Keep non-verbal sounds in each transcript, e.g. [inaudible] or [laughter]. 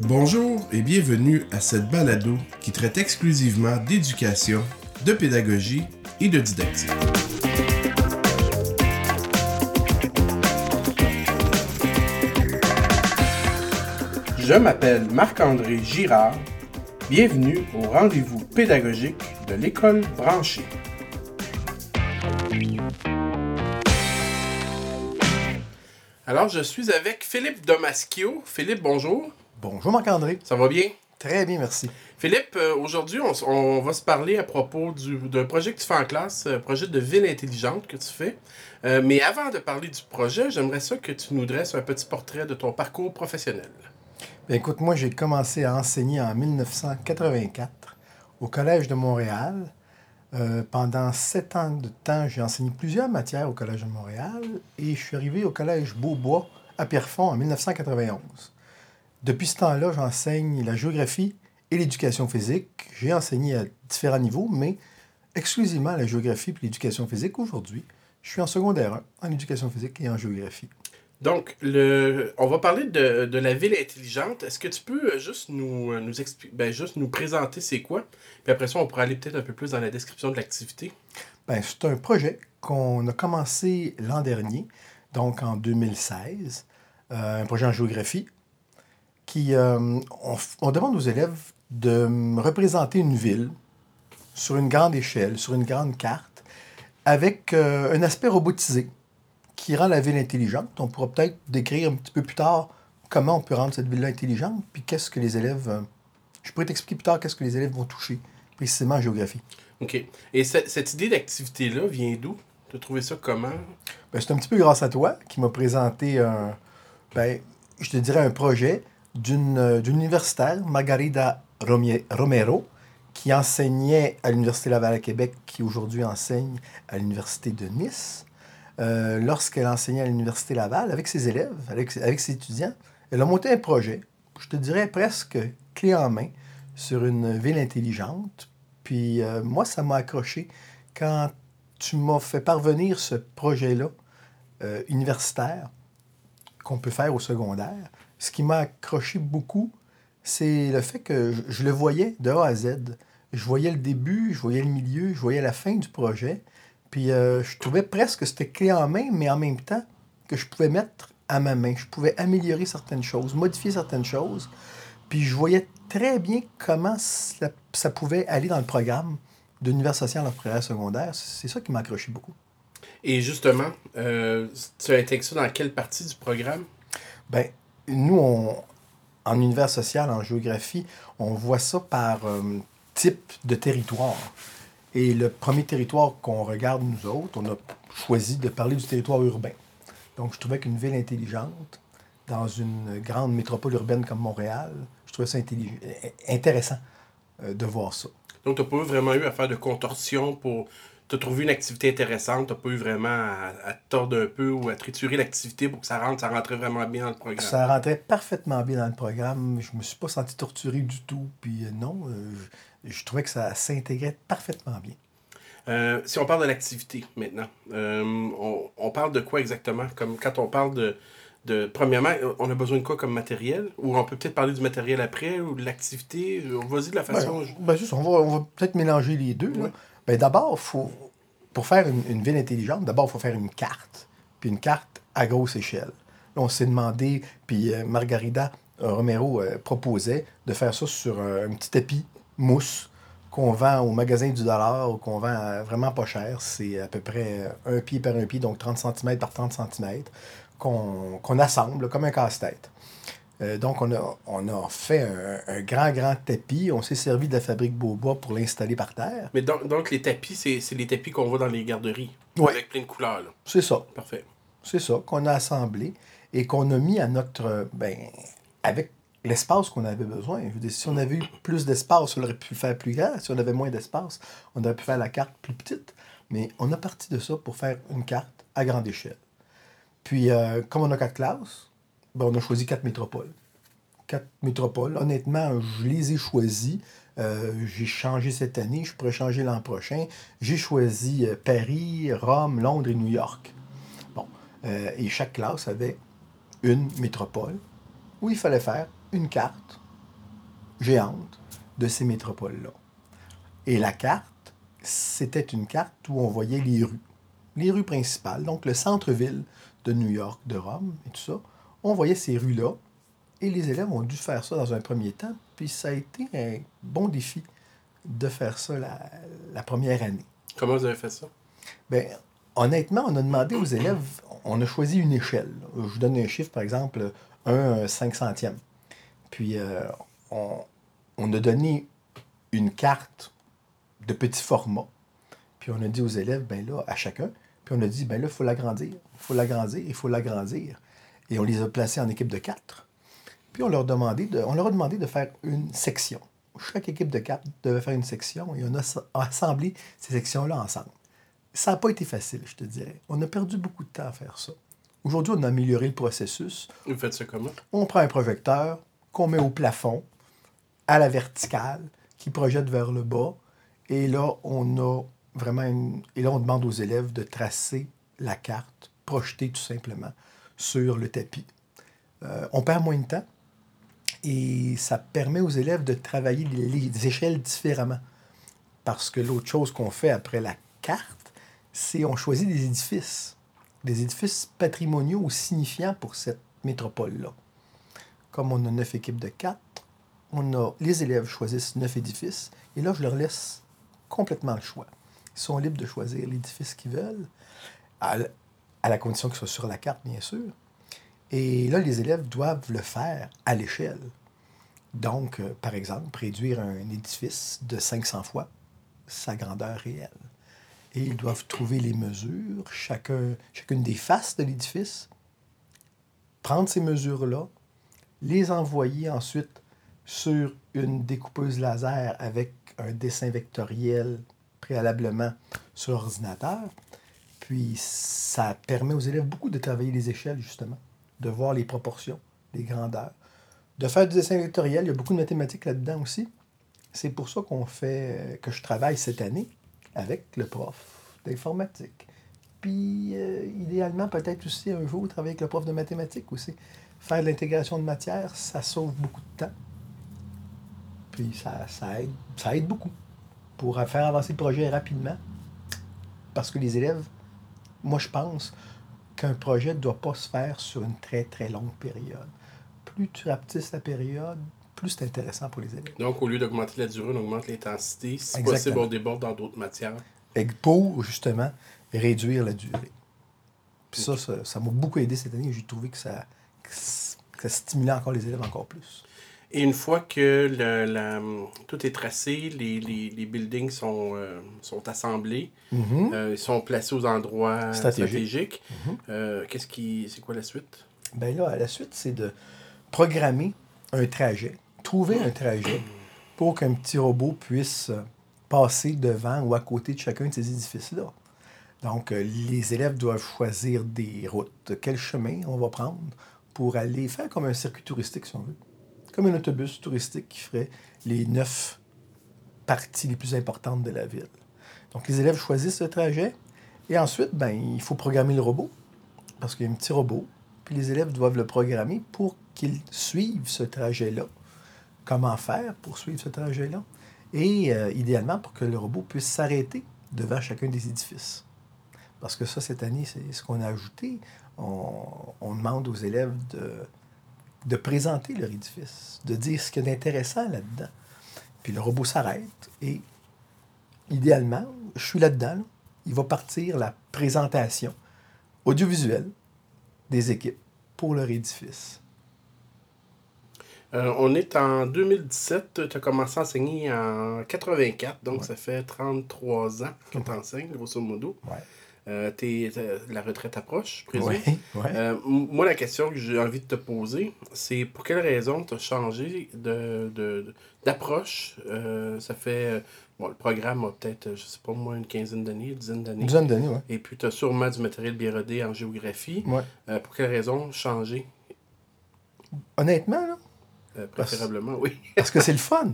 Bonjour et bienvenue à cette balado qui traite exclusivement d'éducation, de pédagogie et de didactique. Je m'appelle Marc-André Girard. Bienvenue au rendez-vous pédagogique de l'école branchée. Alors, je suis avec Philippe Domaschio. Philippe, bonjour. Bonjour Marc-André. Ça va bien? Très bien, merci. Philippe, euh, aujourd'hui, on, va se parler à propos du- d'un projet que tu fais en classe, un projet de ville intelligente que tu fais. Euh, mais avant de parler du projet, j'aimerais ça que tu nous dresses un petit portrait de ton parcours professionnel. Bien, écoute, moi, j'ai commencé à enseigner en 1984 au Collège de Montréal. Euh, pendant sept ans de temps, j'ai enseigné plusieurs matières au Collège de Montréal et je suis arrivé au Collège Beaubois à Pierrefonds en 1991. Depuis ce temps-là, j'enseigne la géographie et l'éducation physique. J'ai enseigné à différents niveaux, mais exclusivement la géographie et l'éducation physique aujourd'hui. Je suis en secondaire 1 en éducation physique et en géographie. Donc, le, on va parler de, de la ville intelligente. Est-ce que tu peux euh, juste nous, euh, nous, ben, juste nous présenter c'est quoi? Puis après ça, on pourra aller peut-être un peu plus dans la description de l'activité. Ben, c'est un projet qu'on a commencé l'an dernier, donc en 2016, euh, un projet en géographie, qui, on, on demande aux élèves de représenter une ville sur une grande échelle, sur une grande carte, avec un aspect robotisé qui rend la ville intelligente. On pourra peut-être décrire un petit peu plus tard comment on peut rendre cette ville-là intelligente, puis qu'est-ce que les élèves... euh, je pourrais t'expliquer plus tard qu'est-ce que les élèves vont toucher, précisément en géographie. OK. Et ce- cette idée d'activité-là vient d'où? Tu as trouvé ça comment? Ben, c'est un petit peu grâce à toi qui m'a présenté un, ben, je te dirais un projet d'une euh, universitaire, Margarida Romero, qui enseignait à l'Université Laval à Québec, qui aujourd'hui enseigne à l'Université de Nice. Euh, Lorsqu'elle enseignait à l'Université Laval, avec ses élèves, avec, ses étudiants, elle a monté un projet, je te dirais presque clé en main, sur une ville intelligente. Puis euh, moi, ça m'a accroché quand tu m'as fait parvenir ce projet-là euh, universitaire qu'on peut faire au secondaire. Ce qui m'a accroché beaucoup, c'est le fait que je, je le voyais de A à Z. Je voyais le début, je voyais le milieu, je voyais la fin du projet. Puis euh, je trouvais presque que c'était clé en main, mais en même temps que je pouvais mettre à ma main. Je pouvais améliorer certaines choses, modifier certaines choses. Puis je voyais très bien comment ça, ça pouvait aller dans le programme d'univers social en primaire secondaire. C'est ça qui m'a accroché beaucoup. Et justement, euh, tu as intégré ça dans quelle partie du programme? Ben, nous, on, en univers social, en géographie, on voit ça par euh, type de territoire. Et le premier territoire qu'on regarde, nous autres, on a choisi de parler du territoire urbain. Donc, je trouvais qu'une ville intelligente, dans une grande métropole urbaine comme Montréal, je trouvais ça intellig- intéressant euh, de voir ça. Donc, tu n'as pas eu vraiment eu à faire de contorsion pour te trouver une activité intéressante. Tu n'as pas eu vraiment à, tordre un peu ou à triturer l'activité pour que ça rentre, ça rentrait vraiment bien dans le programme? Ça rentrait parfaitement bien dans le programme. Je me suis pas senti torturé du tout. Puis euh, non, euh, je, je trouvais que ça s'intégrait parfaitement bien. Euh, si on parle de l'activité maintenant, euh, on, on parle de quoi exactement? Comme quand on parle de, de. Premièrement, on a besoin de quoi comme matériel? Ou on peut peut-être parler du matériel après ou de l'activité? Vas-y de la façon. Ben, ben, juste, on va, on va peut-être mélanger les deux. Ouais. Ben, d'abord, faut, pour faire une, une ville intelligente, d'abord, il faut faire une carte. Puis une carte à grosse échelle. Là, on s'est demandé, puis euh, Margarida euh, Romero euh, proposait de faire ça sur un petit tapis mousse qu'on vend au magasin du dollar ou qu'on vend euh, vraiment pas cher. C'est à peu près euh, un pied par un pied, donc 30 cm par 30 cm, qu'on qu'on assemble comme un casse-tête. Euh, donc, on a, on a fait un, un grand, grand tapis. On s'est servi de la fabrique Beaubois pour l'installer par terre. Mais donc, donc les tapis, c'est c'est les tapis qu'on voit dans les garderies. Ouais. Avec plein de couleurs. C'est ça. Parfait. C'est ça qu'on a assemblé et qu'on a mis à notre. Ben, avec l'espace qu'on avait besoin. Je veux si on avait eu plus d'espace, on aurait pu faire plus grand. Si on avait moins d'espace, on aurait pu faire la carte plus petite. Mais on a parti de ça pour faire une carte à grande échelle. Puis, euh, comme on a quatre classes, ben, on a choisi quatre métropoles. Quatre métropoles. Honnêtement, je les ai choisies. Euh, j'ai changé cette année, je pourrais changer l'an prochain. J'ai choisi euh, Paris, Rome, Londres et New York. Bon. Et chaque classe avait une métropole où il fallait faire une carte géante de ces métropoles-là. Et la carte, c'était une carte où on voyait les rues. Les rues principales, donc le centre-ville de New York, de Rome et tout ça. On voyait ces rues-là. Et les élèves ont dû faire ça dans un premier temps. Puis ça a été un bon défi de faire ça la, la première année. Comment vous avez fait ça? Bien, honnêtement, on a demandé aux élèves, on a choisi une échelle. Je vous donne un chiffre, par exemple, un cinq centième. Puis euh, on, on a donné une carte de petit format. Puis on a dit aux élèves, ben là, à chacun, puis on a dit, ben là, il faut l'agrandir, il faut l'agrandir, il faut l'agrandir. Et on les a placés en équipe de quatre. Puis on leur, de, on leur a demandé de faire une section. Chaque équipe de quatre devait faire une section et on a assemblé ces sections-là ensemble. Ça n'a pas été facile, je te dirais. On a perdu beaucoup de temps à faire ça. Aujourd'hui, on a amélioré le processus. Vous faites ça comment? On prend un projecteur qu'on met au plafond, à la verticale, qui projette vers le bas. Et là, on a vraiment. Et là, on demande aux élèves de tracer la carte, projetée tout simplement, sur le tapis. Euh, on perd moins de temps et ça permet aux élèves de travailler les échelles différemment. Parce que l'autre chose qu'on fait après la carte, c'est on choisit des édifices, des édifices patrimoniaux ou signifiants pour cette métropole-là. Comme on a neuf équipes de quatre, on a, les élèves choisissent neuf édifices et là, je leur laisse complètement le choix. Ils sont libres de choisir l'édifice qu'ils veulent, à, la condition qu'il soit sur la carte, bien sûr. Et là, les élèves doivent le faire à l'échelle. Donc, euh, par exemple, réduire un édifice de 500 fois sa grandeur réelle. Et ils doivent trouver les mesures, chacun, chacune des faces de l'édifice, prendre ces mesures-là, les envoyer ensuite sur une découpeuse laser avec un dessin vectoriel préalablement sur l'ordinateur. Puis ça permet aux élèves beaucoup de travailler les échelles, justement, de voir les proportions, les grandeurs, de faire du dessin vectoriel. Il y a beaucoup de mathématiques là-dedans aussi. C'est pour ça qu'on fait, que je travaille cette année avec le prof d'informatique. Puis, euh, idéalement, peut-être aussi un jour travailler avec le prof de mathématiques aussi. Faire de l'intégration de matière, ça sauve beaucoup de temps. Puis, ça, ça, aide, ça aide beaucoup pour faire avancer le projet rapidement. Parce que les élèves, moi je pense qu'un projet ne doit pas se faire sur une très très longue période. Plus tu rapetisses la période, plus c'est intéressant pour les élèves. Donc au lieu d'augmenter la durée, on augmente l'intensité. Si possible, on déborde dans d'autres matières. Et pour justement réduire la durée. Puis ça, ça m'a beaucoup aidé cette année. J'ai trouvé que ça, ça stimulait encore les élèves encore plus. Et une fois que le, la, tout est tracé, les, les, les buildings sont, euh, sont assemblés, Mhm. euh, ils sont placés aux endroits Stratégiques. Mhm. Euh, qu'est-ce qui, c'est quoi la suite? Ben là, la suite, c'est de programmer un trajet, trouver un trajet pour qu'un petit robot puisse passer devant ou à côté de chacun de ces édifices-là. Donc, les élèves doivent choisir des routes. Quel chemin on va prendre? Pour aller faire comme un circuit touristique, si on veut. Comme un autobus touristique qui ferait les neuf parties les plus importantes de la ville. Donc, les élèves choisissent ce trajet et ensuite, ben, il faut programmer le robot parce qu'il y a un petit robot, puis les élèves doivent le programmer pour qu'il suive ce trajet-là. Comment faire pour suivre ce trajet-là? Et euh, idéalement, pour que le robot puisse s'arrêter devant chacun des édifices. Parce que ça, cette année, c'est ce qu'on a ajouté. On, on demande aux élèves de, de présenter leur édifice, de dire ce qu'il y a d'intéressant là-dedans. Puis le robot s'arrête et idéalement, je suis là-dedans, là, il va partir la présentation audiovisuelle des équipes pour leur édifice. Euh, on est en 2017, tu as commencé à enseigner en 84, donc Ouais. ça fait 33 ans que tu enseignes, grosso modo. Ouais. Euh, la retraite approche, je présume. Ouais. Euh, moi, la question que j'ai envie de te poser, c'est pour quelle raison tu as changé de, de- d'approche? Euh, Ça fait. Bon, le programme a peut-être, je sais pas moi, une quinzaine d'années, une dizaine d'années. Une dizaine d'années, oui. Et puis, tu as sûrement du matériel bien rodé en géographie. Ouais. Pour quelle raison changer? Honnêtement, là, Préférablement, oui. [laughs] parce que c'est le fun.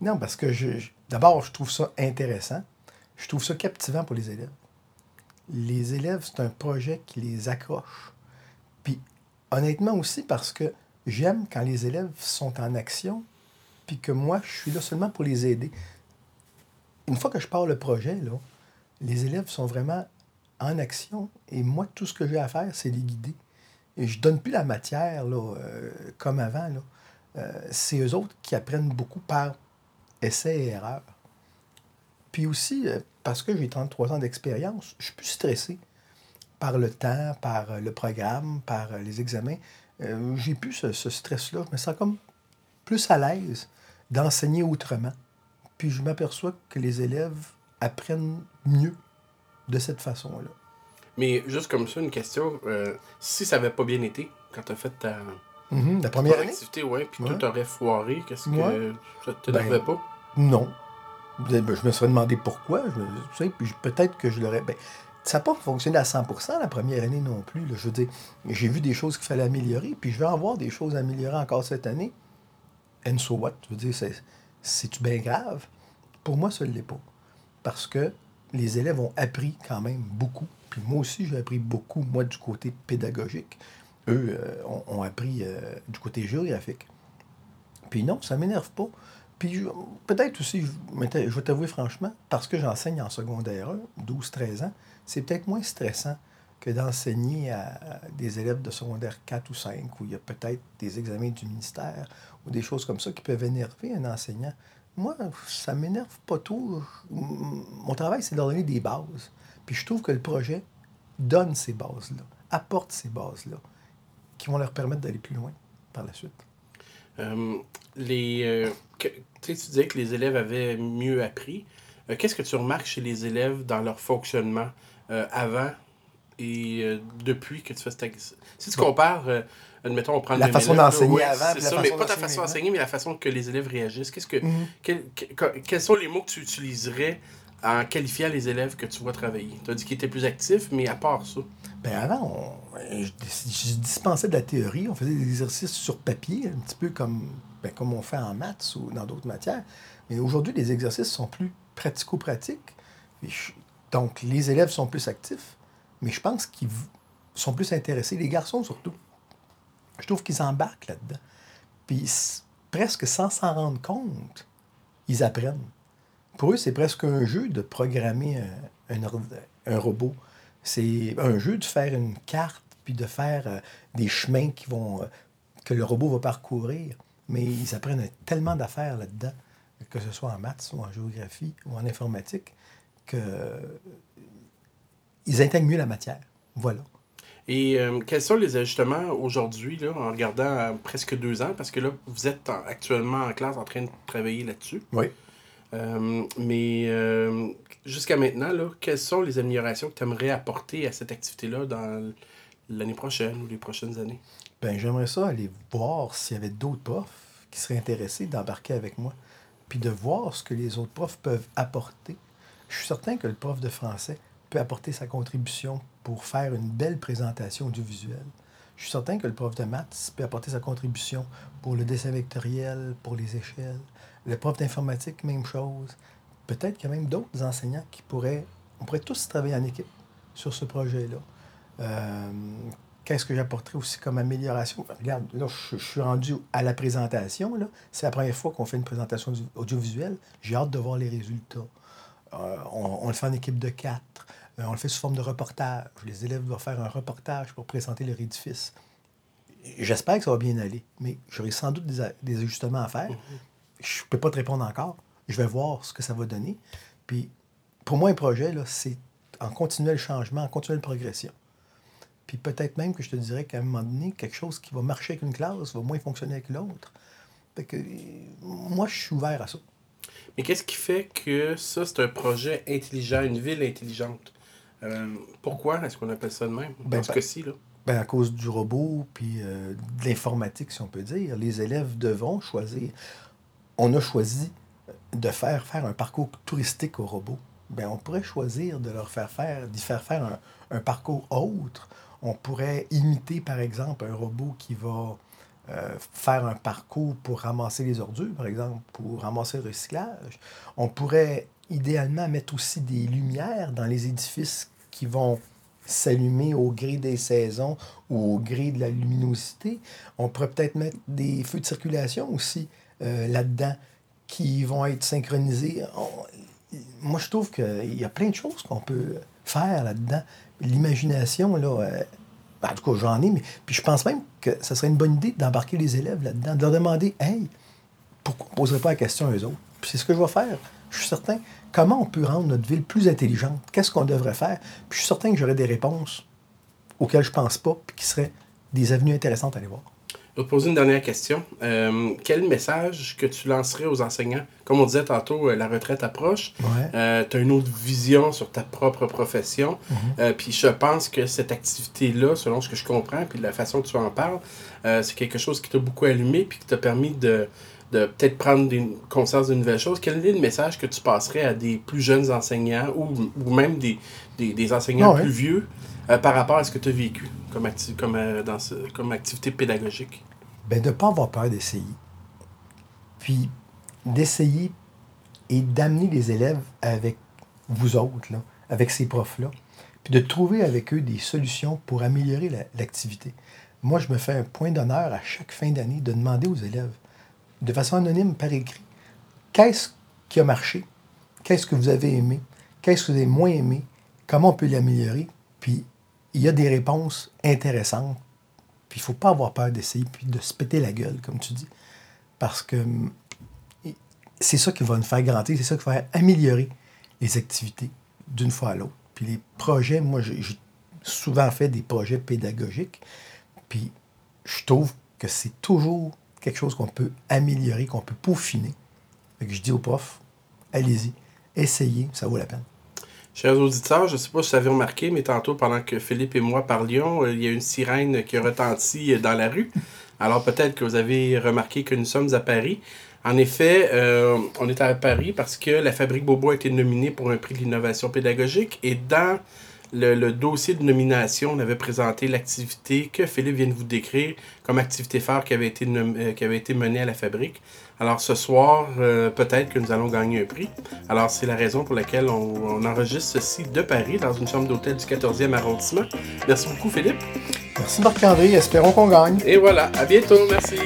Non, parce que je, je- d'abord, je trouve ça intéressant. Je trouve ça captivant pour les élèves. Les élèves, c'est un projet qui les accroche. Puis honnêtement aussi parce que j'aime quand les élèves sont en action, puis que moi, je suis là seulement pour les aider. Une fois que je pars le projet, là, les élèves sont vraiment en action et moi, tout ce que j'ai à faire, c'est les guider. Et je donne plus la matière euh, comme avant. Euh, c'est eux autres qui apprennent beaucoup par essai et erreur. Puis aussi, euh, parce que j'ai 33 ans d'expérience, je suis plus stressé par le temps, par le programme, par les examens. j'ai plus ce, ce stress-là. Je me sens comme plus à l'aise d'enseigner autrement. Puis je m'aperçois que les élèves apprennent mieux de cette façon-là. Mais juste comme ça, une question. Euh, si ça n'avait pas bien été, quand tu as fait ta, Mhm, La première activité, ouais, puis Ouais. tout aurait foiré, qu'est-ce que ça te t'énervait Ben, pas? Non. Ben, Je me serais demandé pourquoi. Puis peut-être que je l'aurais. Ben, ça n'a pas fonctionné à 100% la première année non plus. Je veux dire, j'ai vu des choses qu'il fallait améliorer, puis je vais en voir des choses à améliorer encore cette année. And so what? Je veux dire, c'est- c'est-tu bien grave? Pour moi, ça ne l'est pas. Parce que les élèves ont appris quand même beaucoup. Puis moi aussi, j'ai appris beaucoup, moi, du côté pédagogique. Eux euh, ont, appris euh, du côté géographique. Puis non, ça m'énerve pas. Puis peut-être aussi, je, je vais t'avouer franchement, parce que j'enseigne en secondaire 1, 12-13 ans, c'est peut-être moins stressant que d'enseigner à des élèves de secondaire 4 ou 5, où il y a peut-être des examens du ministère ou des choses comme ça qui peuvent énerver un enseignant. Moi, ça m'énerve pas trop. Mon travail, c'est de donner des bases. Puis je trouve que le projet donne ces bases-là, apporte ces bases-là, qui vont leur permettre d'aller plus loin par la suite. Euh, les, euh, que- tu sais, tu disais que les élèves avaient mieux appris. Euh, Qu'est-ce que tu remarques chez les élèves dans leur fonctionnement avant et euh, depuis que tu fais cette ex- Si tu compares, euh, admettons, on prend La façon d'enseigner ouais, avant, la ça, mais façon pas ta façon d'enseigner, mais la façon que les élèves réagissent. Qu'est-ce que, Mhm. quel- que- quels sont les mots que tu utiliserais en qualifiant les élèves que tu vois travailler? Tu as dit qu'ils étaient plus actifs, mais à part ça. Ben avant, on- je, je dispensais de la théorie, on faisait des exercices sur papier, un petit peu comme, ben, comme on fait en maths ou dans d'autres matières. Mais aujourd'hui, les exercices sont plus pratico-pratiques. Donc, les élèves sont plus actifs, mais je pense qu'ils sont plus intéressés, les garçons surtout. Je trouve qu'ils embarquent là-dedans. Puis, presque sans s'en rendre compte, ils apprennent. Pour eux, c'est presque un jeu de programmer un, un robot. C'est un jeu de faire une carte, puis de faire euh, des chemins qui vont, euh, que le robot va parcourir. Mais ils apprennent tellement d'affaires là-dedans, que ce soit en maths ou en géographie ou en informatique, que euh, ils intègrent mieux la matière. Voilà. Et euh, quels sont les ajustements aujourd'hui, en regardant à presque deux ans, parce que là, vous êtes en- actuellement en classe en train de travailler là-dessus. Oui. Euh, mais euh, jusqu'à maintenant, là, quelles sont les améliorations que tu aimerais apporter à cette activité-là dans l'année prochaine ou les prochaines années? Ben, j'aimerais ça aller voir s'il y avait d'autres profs qui seraient intéressés d'embarquer avec moi, puis de voir ce que les autres profs peuvent apporter. Je suis certain que le prof de français peut apporter sa contribution pour faire une belle présentation audiovisuelle. Je suis certain que le prof de maths peut apporter sa contribution pour le dessin vectoriel, pour les échelles. Le prof d'informatique, même chose. Peut-être qu'il y a même d'autres enseignants qui pourraient... On pourrait tous travailler en équipe sur ce projet-là. Euh, Qu'est-ce que j'apporterais aussi comme amélioration? Regarde, là, je, suis rendu à la présentation. C'est la première fois qu'on fait une présentation audio- audiovisuelle. J'ai hâte de voir les résultats. Euh, on, le fait en équipe de quatre. Euh, on le fait sous forme de reportage. Les élèves doivent faire un reportage pour présenter leur édifice. J'espère que ça va bien aller, mais j'aurai sans doute des, ajustements à faire. Je ne peux pas te répondre encore. Je vais voir ce que ça va donner. Puis, pour moi, un projet, c'est en continuel changement, en continuelle progression. Puis peut-être même que je te dirais qu'à un moment donné, quelque chose qui va marcher avec une classe va moins fonctionner avec l'autre. Fait que moi, je suis ouvert à ça. Mais qu'est-ce qui fait que ça, c'est un projet intelligent, une ville intelligente? Euh, pourquoi est-ce qu'on appelle ça de même? Ben, Dans ce ben- cas-ci, là. Ben, à cause du robot, puis euh, de l'informatique, si on peut dire, les élèves devront choisir. On a choisi de faire faire un parcours touristique au robot. Ben, on pourrait choisir de leur faire faire, d'y faire faire un, un parcours autre. On pourrait imiter, par exemple, un robot qui va euh, faire un parcours pour ramasser les ordures, par exemple, pour ramasser le recyclage. On pourrait idéalement mettre aussi des lumières dans les édifices qui vont s'allumer au gré des saisons ou au gré de la luminosité. On pourrait peut-être mettre des feux de circulation aussi euh, là-dedans qui vont être synchronisés. moi, je trouve qu'il y a plein de choses qu'on peut faire là-dedans. L'imagination, là, euh, ben, en tout cas, j'en ai, mais puis je pense même que ce serait une bonne idée d'embarquer les élèves là-dedans, de leur demander Hey, pourquoi on ne poserait pas la question à eux autres Puis c'est ce que je vais faire. Je suis certain. Comment on peut rendre notre ville plus intelligente? Qu'est-ce qu'on devrait faire? Puis je suis certain que j'aurai des réponses auxquelles je ne pense pas, puis qui seraient des avenues intéressantes à aller voir. Je vais te poser une dernière question. Euh, quel message que tu lancerais aux enseignants? Comme on disait tantôt, euh, la retraite approche. Euh, tu as une autre vision sur ta propre profession. Mhm. puis je pense que cette activité-là, selon ce que je comprends, puis la façon que tu en parles, c'est quelque chose qui t'a beaucoup allumé, puis qui t'a permis de, de peut-être prendre des, conscience de nouvelles choses. Quel est le message que tu passerais à des plus jeunes enseignants ou, ou même des, des, des enseignants ah plus vieux? Par rapport à ce que tu as vécu? euh, comme activité pédagogique? Ben, de ne pas avoir peur d'essayer. Puis d'essayer et d'amener les élèves avec vous autres, là, avec ces profs-là, puis de trouver avec eux des solutions pour améliorer l'activité. Moi, je me fais un point d'honneur à chaque fin d'année de demander aux élèves, de façon anonyme par écrit, qu'est-ce qui a marché, qu'est-ce que vous avez aimé, qu'est-ce que vous avez moins aimé, comment on peut l'améliorer, puis il y a des réponses intéressantes. Puis il ne faut pas avoir peur d'essayer, puis de se péter la gueule, comme tu dis. Parce que hum, c'est ça qui va nous faire grandir, c'est ça qui va améliorer les activités d'une fois à l'autre. Puis les projets, moi, j'ai souvent fait des projets pédagogiques. Puis je trouve que c'est toujours quelque chose qu'on peut améliorer, qu'on peut peaufiner. Fait que je dis aux profs, allez-y, essayez, ça vaut la peine. Chers auditeurs, je ne sais pas si vous avez remarqué, mais tantôt, pendant que Philippe et moi parlions, euh, il y a une sirène qui a retenti euh, dans la rue. Alors peut-être que vous avez remarqué que nous sommes à Paris. En effet, euh, on est à Paris parce que la Fabrique Bobo a été nominée pour un prix de l'innovation pédagogique et dans le, dossier de nomination, on avait présenté l'activité que Philippe vient de vous décrire comme activité phare qui avait été, euh, qui avait été menée à la fabrique. Alors ce soir, euh, peut-être que nous allons gagner un prix. Alors c'est la raison pour laquelle on, enregistre ceci de Paris, dans une chambre d'hôtel du 14e arrondissement. Merci beaucoup Philippe. Merci Marc-André, espérons qu'on gagne. Et voilà, à bientôt, merci.